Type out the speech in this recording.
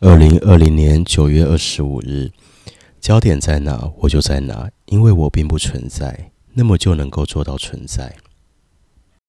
二零二零年九月二十五日。焦点在哪我就在哪因为我并不存在那么就能够做到存在。